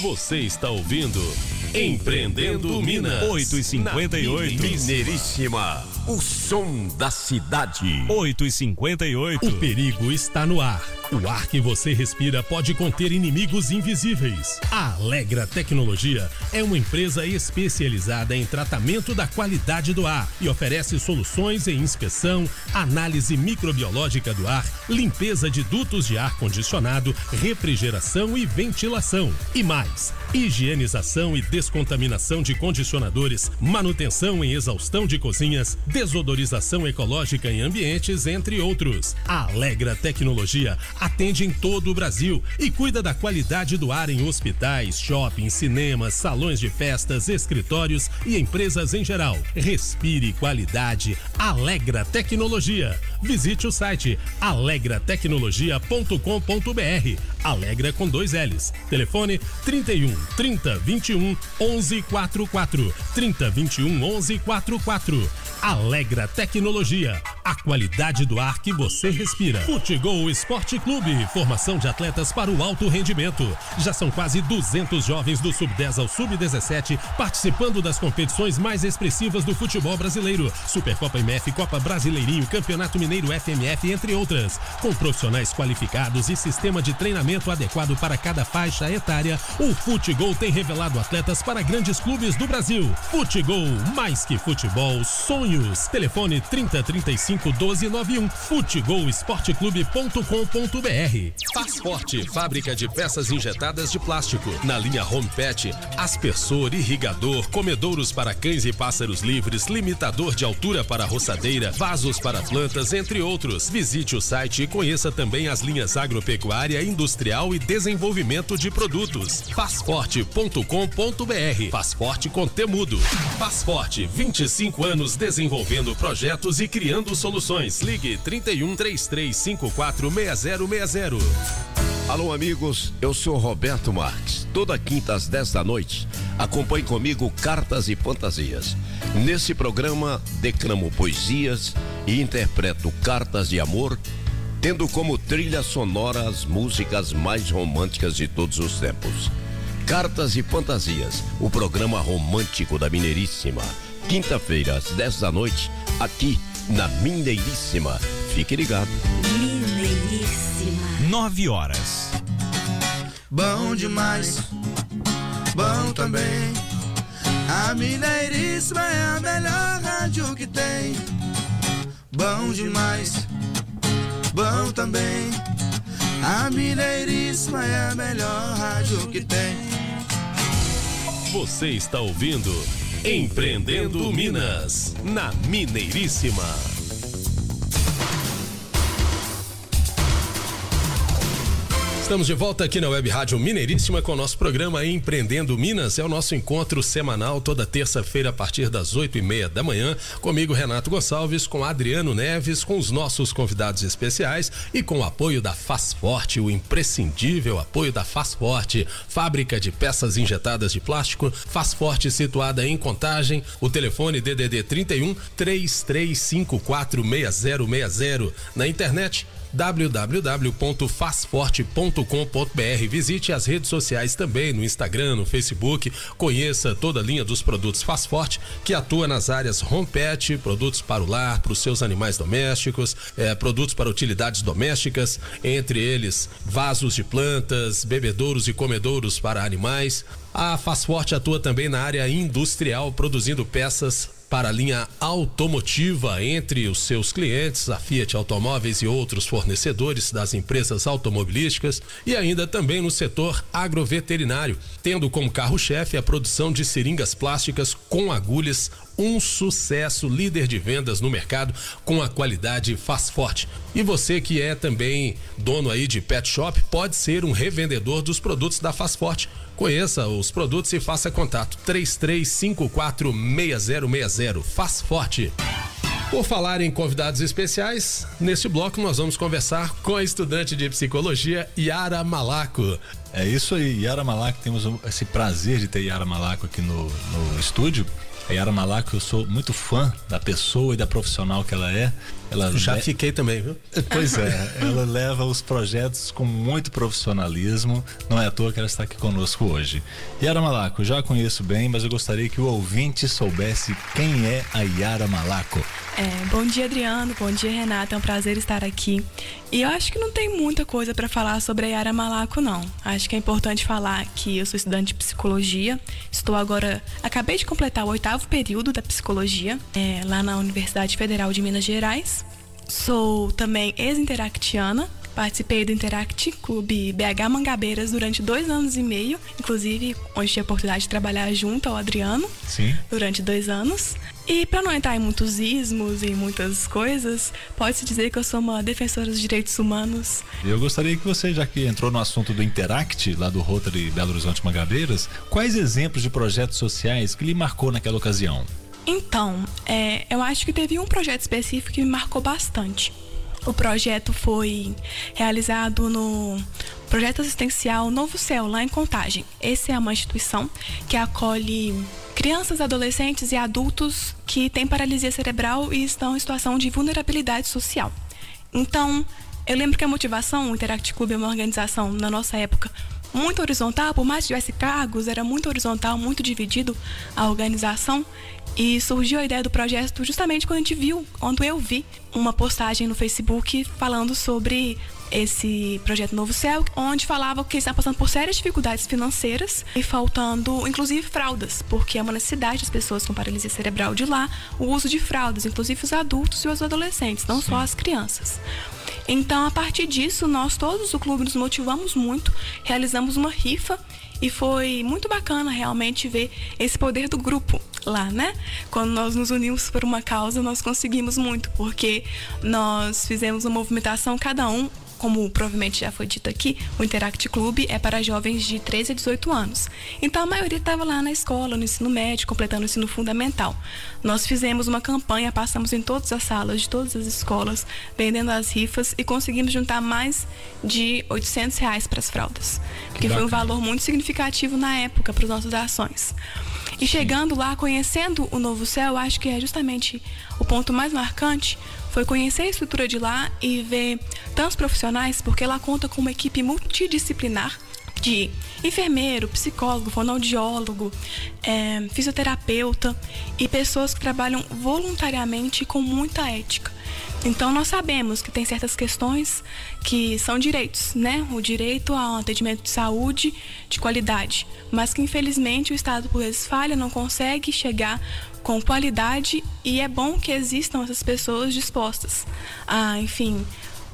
Você está ouvindo Empreendendo Minas. 8 e 58 Mineiríssima. O som da cidade. 8 e 58 O perigo está no ar. O ar que você respira pode conter inimigos invisíveis. A Alegra Tecnologia é uma empresa especializada em tratamento da qualidade do ar e oferece soluções em inspeção, análise microbiológica do ar, limpeza de dutos de ar condicionado, refrigeração e ventilação. E mais, higienização e descontaminação de condicionadores, manutenção em exaustão de cozinhas, desodorização ecológica em ambientes, entre outros. A Alegra Tecnologia atende em todo o Brasil e cuida da qualidade do ar em hospitais, shoppings, cinemas, salões de festas, escritórios e empresas em geral. Respire qualidade. Alegra Tecnologia. Visite o site alegratecnologia.com.br. Alegra com dois L's. Telefone 31 30 21 11 44 30 21 11 44. Alegra Tecnologia, a qualidade do ar que você respira. Futebol Esporte Clube, formação de atletas para o alto rendimento. Já são quase 200 jovens do sub-10 ao sub-17 participando das competições mais expressivas do futebol brasileiro. Supercopa MF, Copa Brasileirinho, Campeonato Mineiro FMF, entre outras. Com profissionais qualificados e sistema de treinamento adequado para cada faixa etária, o Futebol tem revelado atletas para grandes clubes do Brasil. Futebol, mais que futebol, sonho sonhos. Telefone 3035 1291. Futegolsporteclube.com.br. Faz Forte, fábrica de peças injetadas de plástico. Na linha Home Pet, aspersor, irrigador, comedouros para cães e pássaros livres, limitador de altura para roçadeira, vasos para plantas, entre outros. Visite o site e conheça também as linhas agropecuária, industrial e desenvolvimento de produtos. Fazforte.com.br. Faz Forte com Temudo. Faz Forte, 25 anos desenvolvendo desenvolvendo projetos e criando soluções. Ligue 31 3354 6060. Alô, amigos, eu sou Roberto Marques. Toda quinta às 10 da noite, acompanhe comigo Cartas e Fantasias. Nesse programa, declamo poesias e interpreto cartas de amor, tendo como trilha sonora as músicas mais românticas de todos os tempos. Cartas e Fantasias, o programa romântico da Mineiríssima quinta-feira, às 10 da noite, aqui na Mineiríssima. Fique ligado. Mineiríssima. 9 horas. Bom demais, bom também. A Mineiríssima é a melhor rádio que tem. bom demais, bom também. A Mineiríssima é a melhor rádio que tem. Você está ouvindo Empreendendo Minas, na Mineiríssima. Estamos de volta aqui na Web Rádio Mineiríssima com o nosso programa Empreendendo Minas. É o nosso encontro semanal toda terça-feira a partir das oito e meia da manhã. Comigo, Renato Gonçalves, com Adriano Neves, com os nossos convidados especiais e com o apoio da Faz Forte, o imprescindível apoio da Faz Forte, fábrica de peças injetadas de plástico. Faz Forte situada em Contagem. O telefone DDD 31 3354 6060. Na internet www.fazforte.com.br. Visite as redes sociais também no Instagram, no Facebook. Conheça toda a linha dos produtos Faz Forte, que atua nas áreas home pet, produtos para o lar, para os seus animais domésticos, eh, produtos para utilidades domésticas, entre eles vasos de plantas, bebedouros e comedouros para animais. A Faz Forte atua também na área industrial, produzindo peças para a linha automotiva entre os seus clientes, a Fiat Automóveis e outros fornecedores das empresas automobilísticas e ainda também no setor agroveterinário, tendo como carro-chefe a produção de seringas plásticas com agulhas um sucesso, líder de vendas no mercado com a qualidade faz forte. E você que é também dono aí de pet shop, pode ser um revendedor dos produtos da Faz Forte. Conheça os produtos e faça contato 33546060. Faz Forte. Por falar em convidados especiais, neste bloco nós vamos conversar com a estudante de psicologia Yara Malaco. É isso aí, Yara Malaco, temos esse prazer de ter Yara Malaco aqui no, no estúdio. A Yara Malaco, eu sou muito fã da pessoa e da profissional que ela é. Ela Já le... fiquei também, viu? Pois é, ela leva os projetos com muito profissionalismo. Não é à toa que ela está aqui conosco hoje. Yara Malaco, já conheço bem, mas eu gostaria que o ouvinte soubesse quem é a Yara Malaco. É, bom dia, Adriano. Bom dia, Renata. É um prazer estar aqui. E eu acho que não tem muita coisa para falar sobre a Yara Malaco, não. Acho que é importante falar que eu sou estudante de psicologia. Estou agora, acabei de completar o oitavo período da psicologia é, lá na Universidade Federal de Minas Gerais. Sou também ex-interactiana, Participei do Interact Clube BH Mangabeiras durante dois anos e meio, inclusive onde tive a oportunidade de trabalhar junto ao Adriano Sim. durante dois anos. E para não entrar em muitos ismos e muitas coisas, pode-se dizer que eu sou uma defensora dos direitos humanos. Eu gostaria que você, já que entrou no assunto do Interact, lá do Rotary Belo Horizonte Mangabeiras, quais exemplos de projetos sociais que lhe marcou naquela ocasião? Então, é, eu acho que teve um projeto específico que me marcou bastante. O projeto foi realizado no projeto assistencial Novo Céu, lá em Contagem. Essa é uma instituição que acolhe crianças, adolescentes e adultos que têm paralisia cerebral e estão em situação de vulnerabilidade social. Então, eu lembro que a motivação, o Interact Club é uma organização, na nossa época, muito horizontal, por mais que tivesse cargos, era muito horizontal, muito dividido a organização. E surgiu a ideia do projeto justamente quando a gente viu, quando eu vi uma postagem no Facebook falando sobre esse projeto Novo Céu, onde falava que está passando por sérias dificuldades financeiras e faltando, inclusive, fraldas, porque é uma necessidade das pessoas com paralisia cerebral de lá o uso de fraldas, inclusive os adultos e os adolescentes, não Sim. só as crianças. Então, a partir disso, nós todos do clube nos motivamos muito, realizamos uma rifa e foi muito bacana realmente ver esse poder do grupo lá, né? Quando nós nos unimos por uma causa, nós conseguimos muito, porque nós fizemos uma movimentação, cada um como provavelmente já foi dito aqui, o Interact Club é para jovens de 13 a 18 anos. Então a maioria estava lá na escola, no ensino médio, completando o ensino fundamental. Nós fizemos uma campanha, passamos em todas as salas de todas as escolas, vendendo as rifas e conseguimos juntar mais de 800 reais para as fraldas. Que, que foi um valor muito significativo na época para as nossas ações. E chegando lá, conhecendo o Novo Céu, acho que é justamente o ponto mais marcante foi conhecer a estrutura de lá e ver tantos profissionais, porque ela conta com uma equipe multidisciplinar de enfermeiro, psicólogo, fonoaudiólogo, é, fisioterapeuta e pessoas que trabalham voluntariamente com muita ética. Então nós sabemos que tem certas questões que são direitos, né? O direito a um atendimento de saúde de qualidade, mas que infelizmente o Estado por vezes falha, não consegue chegar com qualidade e é bom que existam essas pessoas dispostas a, enfim,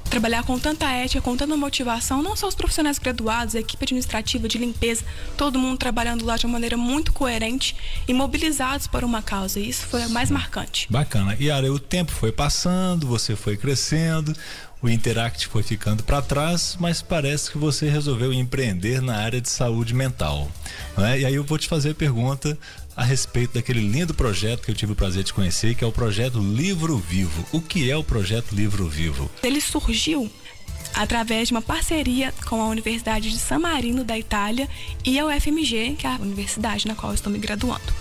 trabalhar com tanta ética, com tanta motivação, não só os profissionais graduados, a equipe administrativa de limpeza, todo mundo trabalhando lá de uma maneira muito coerente e mobilizados para uma causa. Isso foi o mais marcante. Bacana. E aí o tempo foi passando, você foi crescendo, o Interact foi ficando para trás, mas parece que você resolveu empreender na área de saúde mental. Né? E aí eu vou te fazer a pergunta a respeito daquele lindo projeto que eu tive o prazer de conhecer, que é o projeto Livro Vivo. O que é o projeto Livro Vivo? Ele surgiu através de uma parceria com a Universidade de San Marino da Itália e a UFMG, que é a universidade na qual estou me graduando.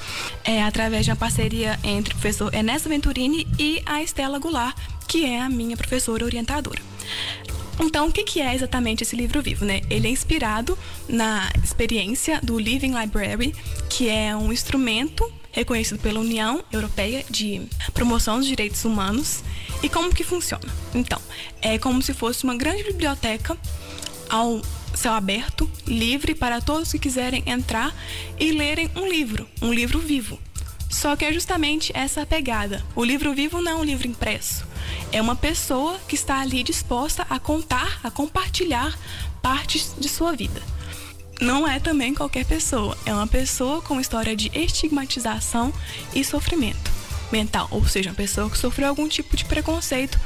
É através de uma parceria entre o professor Ernesto Venturini e a Estela Goulart, que é a minha professora orientadora. Então, o que é exatamente esse livro vivo? Né? Ele é inspirado na experiência do Living Library, que é um instrumento reconhecido pela União Europeia de Promoção dos Direitos Humanos. E como que funciona? Então, é como se fosse uma grande biblioteca ao céu aberto, livre para todos que quiserem entrar e lerem um livro, um livro vivo. Só que é justamente essa pegada. O livro vivo não é um livro impresso. É uma pessoa que está ali disposta a contar, a compartilhar partes de sua vida. Não é também qualquer pessoa, é uma pessoa com história de estigmatização e sofrimento mental, ou seja, uma pessoa que sofreu algum tipo de preconceito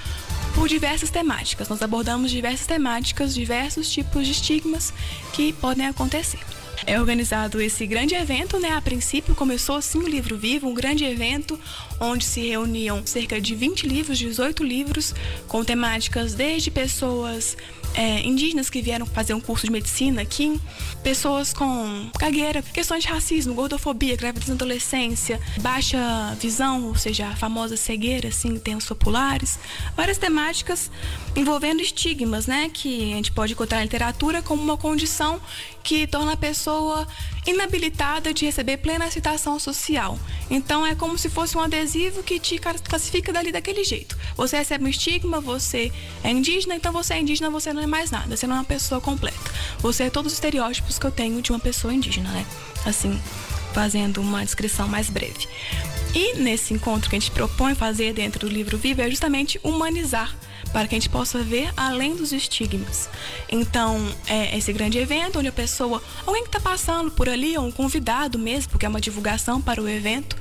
por diversas temáticas. Nós abordamos diversas temáticas, diversos tipos de estigmas que podem acontecer é organizado esse grande evento, né? A princípio começou assim o Livro Vivo, um grande evento onde se reuniam cerca de 20 livros, 18 livros, com temáticas desde pessoas é, indígenas que vieram fazer um curso de medicina aqui, pessoas com cagueira, questões de racismo, gordofobia, gravidez na adolescência, baixa visão, ou seja, a famosa cegueira, assim, tempos populares, várias temáticas envolvendo estigmas, né, que a gente pode encontrar na literatura como uma condição que torna a pessoa inabilitada de receber plena aceitação social. Então é como se fosse um adesivo que te classifica dali daquele jeito. Você recebe um estigma, você é indígena, então você é indígena, você não é mais nada, você não é uma pessoa completa. Você é todos os estereótipos que eu tenho de uma pessoa indígena, né? Assim, fazendo uma descrição mais breve. E nesse encontro que a gente propõe fazer dentro do livro Vivo é justamente humanizar para que a gente possa ver além dos estigmas. Então, é esse grande evento onde a pessoa, alguém que está passando por ali, ou um convidado mesmo, porque é uma divulgação para o evento,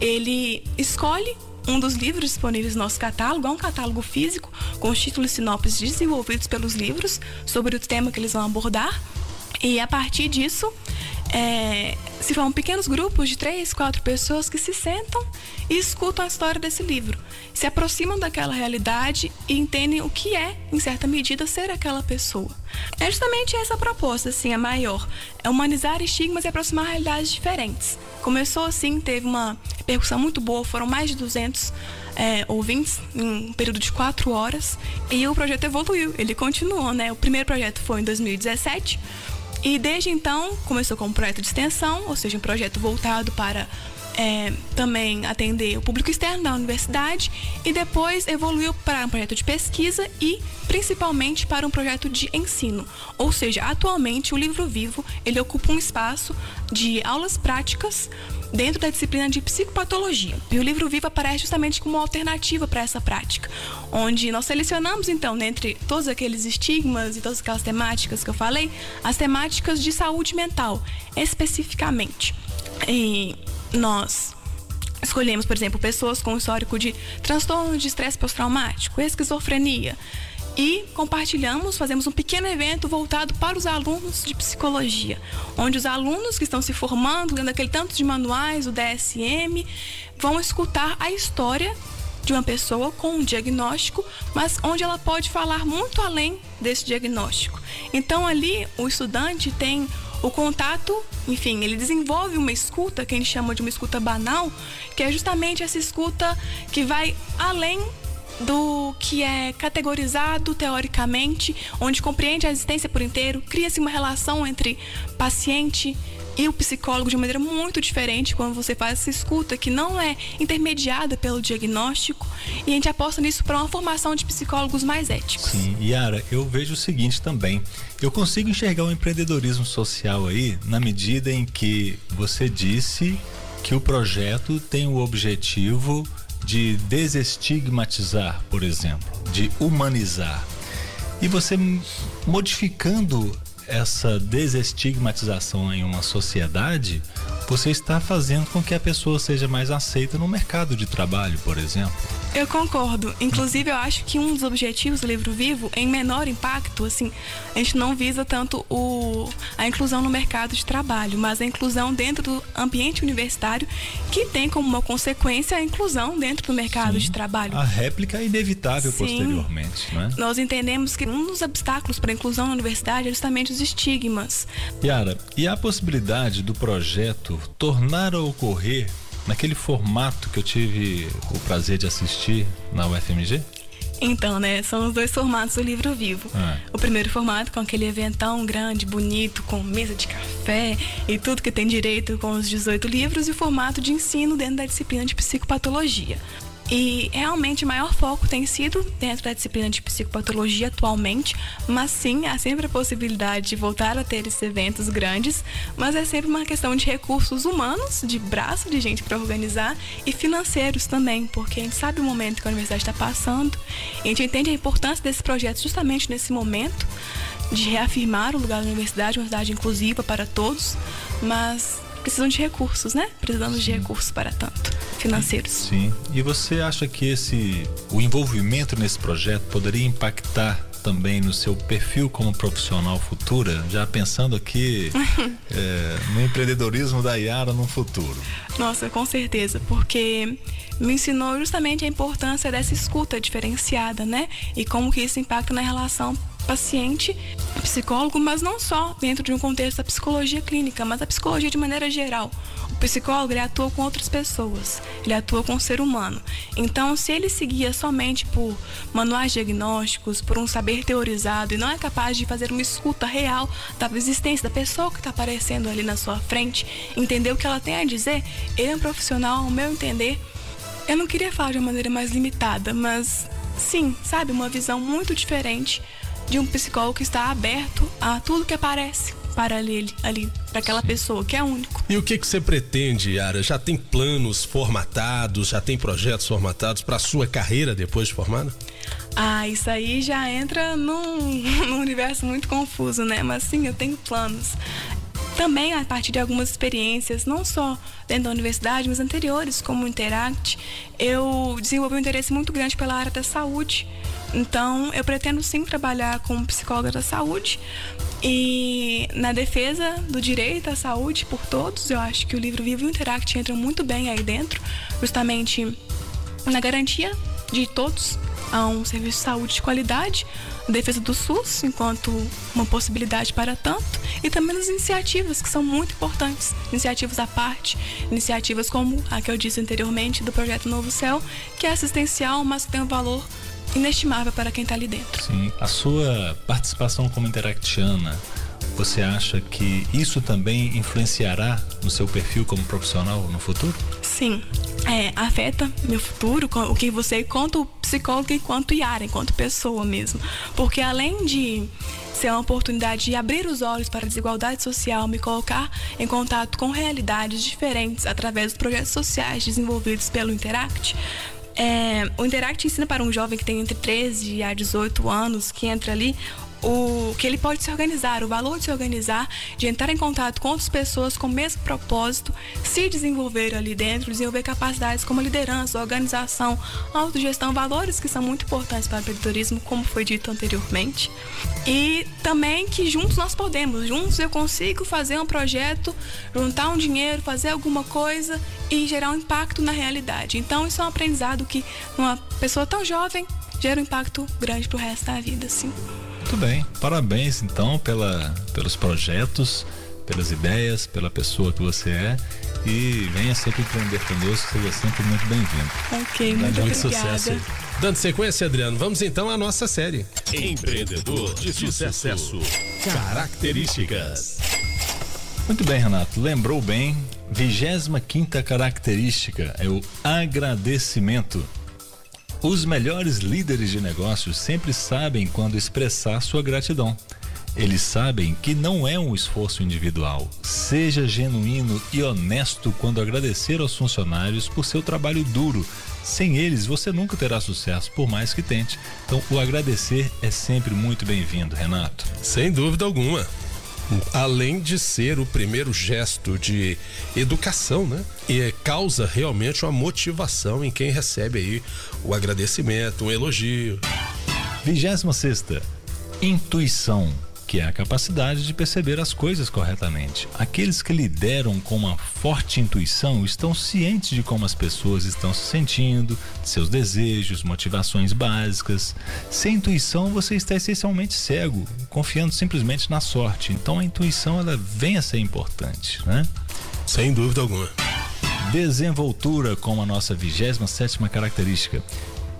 ele escolhe um dos livros disponíveis no nosso catálogo, é um catálogo físico com os títulos e sinopses desenvolvidos pelos livros sobre o tema que eles vão abordar. E a partir disso, é, se formam pequenos grupos de três, quatro pessoas que se sentam e escutam a história desse livro, se aproximam daquela realidade e entendem o que é, em certa medida, ser aquela pessoa. É justamente essa a proposta, assim, a maior. É humanizar estigmas e aproximar realidades diferentes. Começou assim, teve uma repercussão muito boa, foram mais de 200 é, ouvintes em um período de quatro horas e o projeto evoluiu, ele continuou, né? O primeiro projeto foi em 2017 e desde então começou com um projeto de extensão, ou seja, um projeto voltado para é, também atender o público externo da universidade e depois evoluiu para um projeto de pesquisa e principalmente para um projeto de ensino. Ou seja, atualmente o livro vivo ele ocupa um espaço de aulas práticas dentro da disciplina de psicopatologia. E o livro vivo aparece justamente como uma alternativa para essa prática, onde nós selecionamos então, dentre todos aqueles estigmas e todas aquelas temáticas que eu falei, as temáticas de saúde mental, especificamente. E nós escolhemos, por exemplo, pessoas com histórico de transtorno de estresse pós-traumático, esquizofrenia, e compartilhamos, fazemos um pequeno evento voltado para os alunos de psicologia, onde os alunos que estão se formando, lendo aquele tanto de manuais, o DSM, vão escutar a história de uma pessoa com um diagnóstico, mas onde ela pode falar muito além desse diagnóstico. Então ali o estudante tem o contato, enfim, ele desenvolve uma escuta que a gente chama de uma escuta banal, que é justamente essa escuta que vai além do que é categorizado teoricamente, onde compreende a existência por inteiro, cria-se uma relação entre paciente e o psicólogo de maneira muito diferente quando você faz essa escuta que não é intermediada pelo diagnóstico e a gente aposta nisso para uma formação de psicólogos mais éticos. Sim, Yara, eu vejo o seguinte também. Eu consigo enxergar o empreendedorismo social aí na medida em que você disse que o projeto tem o objetivo de desestigmatizar, por exemplo, de humanizar. E você modificando essa desestigmatização em uma sociedade, você está fazendo com que a pessoa seja mais aceita no mercado de trabalho, por exemplo. Eu concordo. Inclusive, eu acho que um dos objetivos do livro vivo, em menor impacto, assim, a gente não visa tanto o, a inclusão no mercado de trabalho, mas a inclusão dentro do ambiente universitário, que tem como uma consequência a inclusão dentro do mercado Sim, de trabalho. A réplica é inevitável Sim, posteriormente, né? Nós entendemos que um dos obstáculos para a inclusão na universidade é justamente os estigmas. Yara, e a possibilidade do projeto tornar a ocorrer naquele formato que eu tive o prazer de assistir na UFMG? Então, né, são os dois formatos do livro vivo. Ah. O primeiro formato com aquele eventão grande, bonito, com mesa de café e tudo que tem direito com os 18 livros, e o formato de ensino dentro da disciplina de psicopatologia. E realmente o maior foco tem sido dentro da disciplina de psicopatologia atualmente, mas sim, há sempre a possibilidade de voltar a ter esses eventos grandes, mas é sempre uma questão de recursos humanos, de braço de gente para organizar e financeiros também, porque a gente sabe o momento que a universidade está passando a gente entende a importância desse projeto justamente nesse momento de reafirmar o lugar da universidade, uma universidade inclusiva para todos, mas precisam de recursos, né? Precisamos de recursos para tanto, financeiros. Sim. E você acha que esse o envolvimento nesse projeto poderia impactar também no seu perfil como profissional futura, já pensando aqui é, no empreendedorismo da Yara no futuro? Nossa, com certeza, porque me ensinou justamente a importância dessa escuta diferenciada, né? E como que isso impacta na relação paciente, psicólogo, mas não só dentro de um contexto da psicologia clínica, mas a psicologia de maneira geral. O psicólogo ele atua com outras pessoas, ele atua com o ser humano. Então, se ele seguia somente por manuais diagnósticos, por um saber teorizado e não é capaz de fazer uma escuta real da existência da pessoa que está aparecendo ali na sua frente, entender o que ela tem a dizer, ele é um profissional, ao meu entender. Eu não queria falar de uma maneira mais limitada, mas sim, sabe, uma visão muito diferente de um psicólogo que está aberto a tudo que aparece para ele ali, para aquela pessoa que é único. E o que que você pretende, Yara? Já tem planos formatados, já tem projetos formatados para a sua carreira depois de formada? Ah, isso aí já entra num, num universo muito confuso, né? Mas sim, eu tenho planos. Também a partir de algumas experiências, não só dentro da universidade, mas anteriores, como o Interact, eu desenvolvi um interesse muito grande pela área da saúde. Então, eu pretendo sim trabalhar como psicóloga da saúde e na defesa do direito à saúde por todos. Eu acho que o livro Vivo Interact entram muito bem aí dentro, justamente na garantia de todos a um serviço de saúde de qualidade, a defesa do SUS enquanto uma possibilidade para tanto e também as iniciativas que são muito importantes, iniciativas à parte, iniciativas como a que eu disse anteriormente do projeto Novo Céu, que é assistencial, mas tem um valor inestimável para quem está ali dentro. Sim. A sua participação como interactiana, você acha que isso também influenciará no seu perfil como profissional no futuro? Sim, é, afeta meu futuro, o que você, enquanto psicólogo, enquanto Yara, enquanto pessoa mesmo. Porque além de ser uma oportunidade de abrir os olhos para a desigualdade social, me colocar em contato com realidades diferentes através dos projetos sociais desenvolvidos pelo Interact, é, o Interact ensina para um jovem que tem entre 13 a 18 anos, que entra ali, o que ele pode se organizar, o valor de se organizar, de entrar em contato com outras pessoas com o mesmo propósito, se desenvolver ali dentro, desenvolver capacidades como liderança, organização, autogestão, valores que são muito importantes para o empreendedorismo, como foi dito anteriormente. E também que juntos nós podemos, juntos eu consigo fazer um projeto, juntar um dinheiro, fazer alguma coisa e gerar um impacto na realidade. Então isso é um aprendizado que uma pessoa tão jovem gera um impacto grande para o resto da vida, sim. Muito bem, parabéns então pela, pelos projetos, pelas ideias, pela pessoa que você é e venha sempre empreender conosco, seja sempre muito bem-vindo. Ok, muito, muito sucesso. Dando sequência, Adriano, vamos então à nossa série. Empreendedor de sucesso. Características. Muito bem, Renato. Lembrou bem. 25 quinta característica é o agradecimento. Os melhores líderes de negócios sempre sabem quando expressar sua gratidão. Eles sabem que não é um esforço individual. Seja genuíno e honesto quando agradecer aos funcionários por seu trabalho duro. Sem eles, você nunca terá sucesso, por mais que tente. Então, o agradecer é sempre muito bem-vindo, Renato. Sem dúvida alguma. Além de ser o primeiro gesto de educação, né? E causa realmente uma motivação em quem recebe aí o agradecimento, um elogio. 26 sexta, intuição que é a capacidade de perceber as coisas corretamente. Aqueles que lideram com uma forte intuição estão cientes de como as pessoas estão se sentindo, de seus desejos, motivações básicas. Sem intuição, você está essencialmente cego, confiando simplesmente na sorte. Então a intuição ela vem a ser importante, né? Sem dúvida alguma. Desenvoltura como a nossa 27 sétima característica.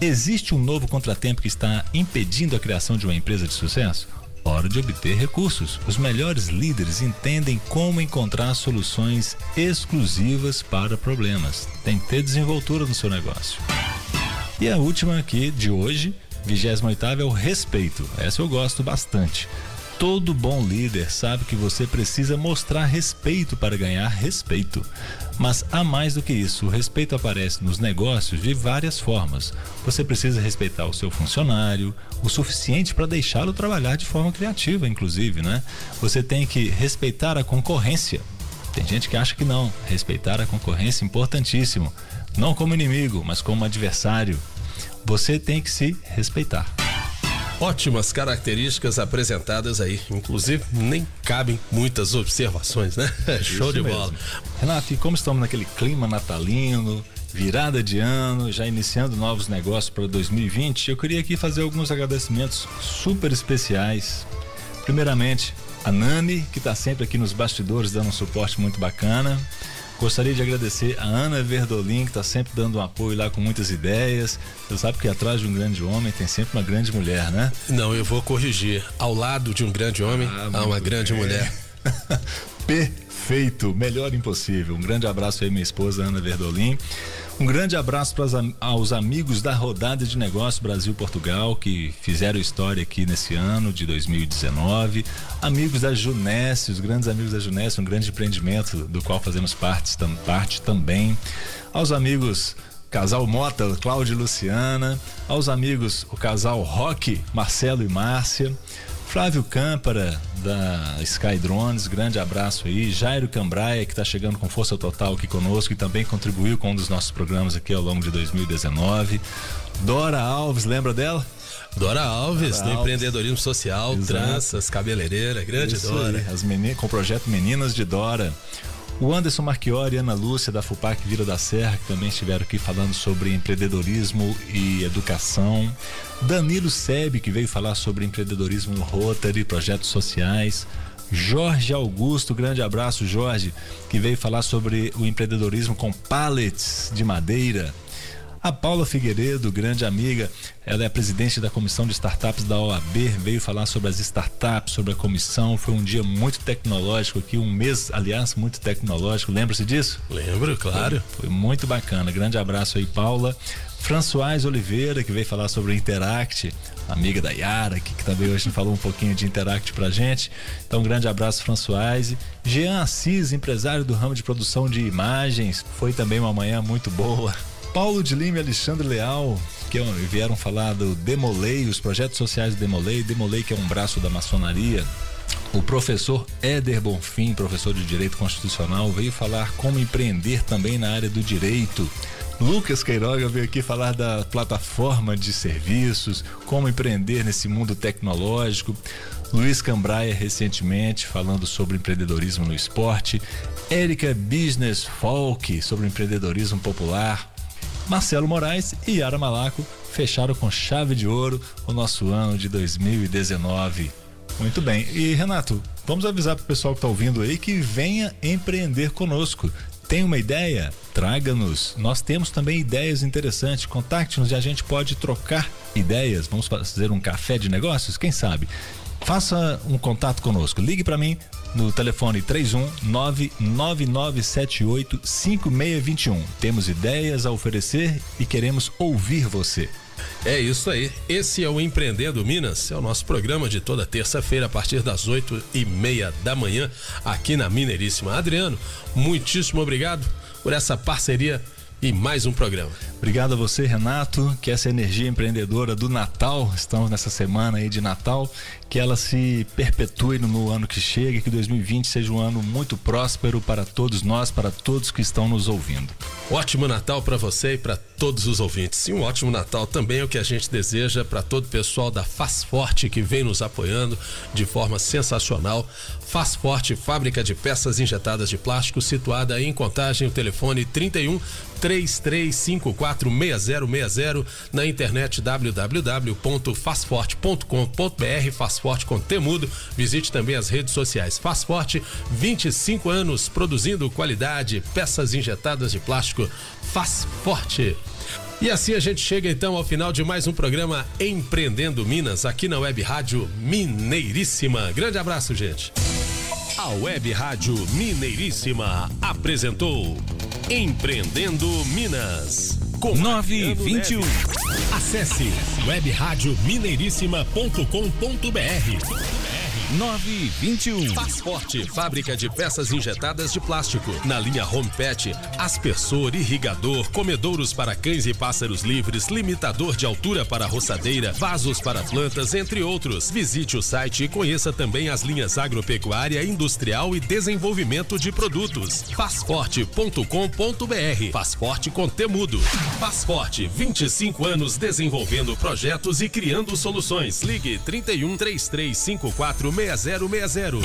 Existe um novo contratempo que está impedindo a criação de uma empresa de sucesso? Hora de obter recursos. Os melhores líderes entendem como encontrar soluções exclusivas para problemas. Tem que ter desenvoltura no seu negócio. E a última aqui de hoje, 28 é o respeito. Essa eu gosto bastante. Todo bom líder sabe que você precisa mostrar respeito para ganhar respeito. Mas há mais do que isso. O respeito aparece nos negócios de várias formas. Você precisa respeitar o seu funcionário, o suficiente para deixá-lo trabalhar de forma criativa, inclusive, né? Você tem que respeitar a concorrência. Tem gente que acha que não. Respeitar a concorrência é importantíssimo. Não como inimigo, mas como adversário. Você tem que se respeitar. Ótimas características apresentadas aí. Inclusive, nem cabem muitas observações, né? Show de bola. Renato, e como estamos naquele clima natalino, virada de ano, já iniciando novos negócios para 2020, eu queria aqui fazer alguns agradecimentos super especiais. Primeiramente, a Nani, que está sempre aqui nos bastidores dando um suporte muito bacana. Gostaria de agradecer a Ana Verdolin, que está sempre dando um apoio lá com muitas ideias. Você sabe que atrás de um grande homem tem sempre uma grande mulher, né? Não, eu vou corrigir. Ao lado de um grande homem, ah, há uma grande bem. mulher. Perfeito, melhor impossível. Um grande abraço aí, minha esposa Ana Verdolin. Um grande abraço para aos amigos da Rodada de Negócio Brasil-Portugal que fizeram história aqui nesse ano de 2019. Amigos da Junesse, os grandes amigos da Junesse, um grande empreendimento do qual fazemos parte, parte também. Aos amigos casal Mota, Cláudio e Luciana. Aos amigos o casal Rock, Marcelo e Márcia. Flávio Câmpara, da Sky Drones, grande abraço aí. Jairo Cambraia, que está chegando com força total aqui conosco e também contribuiu com um dos nossos programas aqui ao longo de 2019. Dora Alves, lembra dela? Dora Alves, Dora do Alves. empreendedorismo social, Exato. tranças, cabeleireira, grande Isso Dora. Aí, as meninas, com o projeto Meninas de Dora. O Anderson Marchiori e Ana Lúcia da FUPAC Vila da Serra, que também estiveram aqui falando sobre empreendedorismo e educação. Danilo Seb, que veio falar sobre empreendedorismo no Rotary, projetos sociais. Jorge Augusto, grande abraço, Jorge, que veio falar sobre o empreendedorismo com pallets de madeira. A Paula Figueiredo, grande amiga, ela é presidente da comissão de startups da OAB, veio falar sobre as startups, sobre a comissão. Foi um dia muito tecnológico aqui, um mês, aliás, muito tecnológico. Lembra-se disso? Lembro, claro. Foi, foi muito bacana. Grande abraço aí, Paula. Françoise Oliveira, que veio falar sobre o Interact, amiga da Yara, que, que, também hoje falou um pouquinho de Interact pra gente. Então, um grande abraço, Françoise. Jean Assis, empresário do ramo de produção de imagens, foi também uma manhã muito boa. Paulo de Lima e Alexandre Leal, que vieram falar do Demolei, os projetos sociais do Demolei, Demolei que é um braço da maçonaria. O professor Éder Bonfim, professor de Direito Constitucional, veio falar como empreender também na área do direito. Lucas Queiroga veio aqui falar da plataforma de serviços, como empreender nesse mundo tecnológico. Luiz Cambraia recentemente falando sobre empreendedorismo no esporte. Érica Business Folk sobre empreendedorismo popular. Marcelo Moraes e Yara Malaco fecharam com chave de ouro o nosso ano de 2019. Muito bem. E Renato, vamos avisar para o pessoal que está ouvindo aí que venha empreender conosco. Tem uma ideia? Traga-nos. Nós temos também ideias interessantes. Contacte-nos e a gente pode trocar ideias. Vamos fazer um café de negócios? Quem sabe? Faça um contato conosco. Ligue para mim no telefone 31999785621. Temos ideias a oferecer e queremos ouvir você. É isso aí. Esse é o Empreendendo Minas. É o nosso programa de toda terça-feira a partir das oito e meia da manhã aqui na Mineiríssima. Adriano, muitíssimo obrigado por essa parceria e mais um programa. Obrigado a você, Renato, que essa energia empreendedora do Natal, estamos nessa semana aí de Natal, que ela se perpetue no ano que chega, que 2020 seja um ano muito próspero para todos nós, para todos que estão nos ouvindo. Ótimo Natal para você e para todos os ouvintes. E um ótimo Natal também é o que a gente deseja para todo o pessoal da Faz Forte que vem nos apoiando de forma sensacional. Faz Forte, fábrica de peças injetadas de plástico, situada em Contagem, o telefone 31 3354 6060 na internet www.fazforte.com.br Faz Forte com Temudo. Visite também as redes sociais. Faz Forte, 25 anos produzindo qualidade, peças injetadas de plástico. Faz Forte. E assim a gente chega então ao final de mais um programa Empreendendo Minas, aqui na Web Rádio Mineiríssima. Grande abraço, gente. A Web Rádio Mineiríssima apresentou Empreendendo Minas. Com 9 e 21. Acesse webrádiomineiríssima.com.br 921. Faz Forte, fábrica de peças injetadas de plástico. Na linha Home Pet, aspersor, irrigador, comedouros para cães e pássaros livres, limitador de altura para roçadeira, vasos para plantas, entre outros. Visite o site e conheça também as linhas agropecuária, industrial e desenvolvimento de produtos. Fazforte.com.br. Faz Forte com Temudo. Faz Forte, 25 anos desenvolvendo projetos e criando soluções. Ligue 31 3354 6060.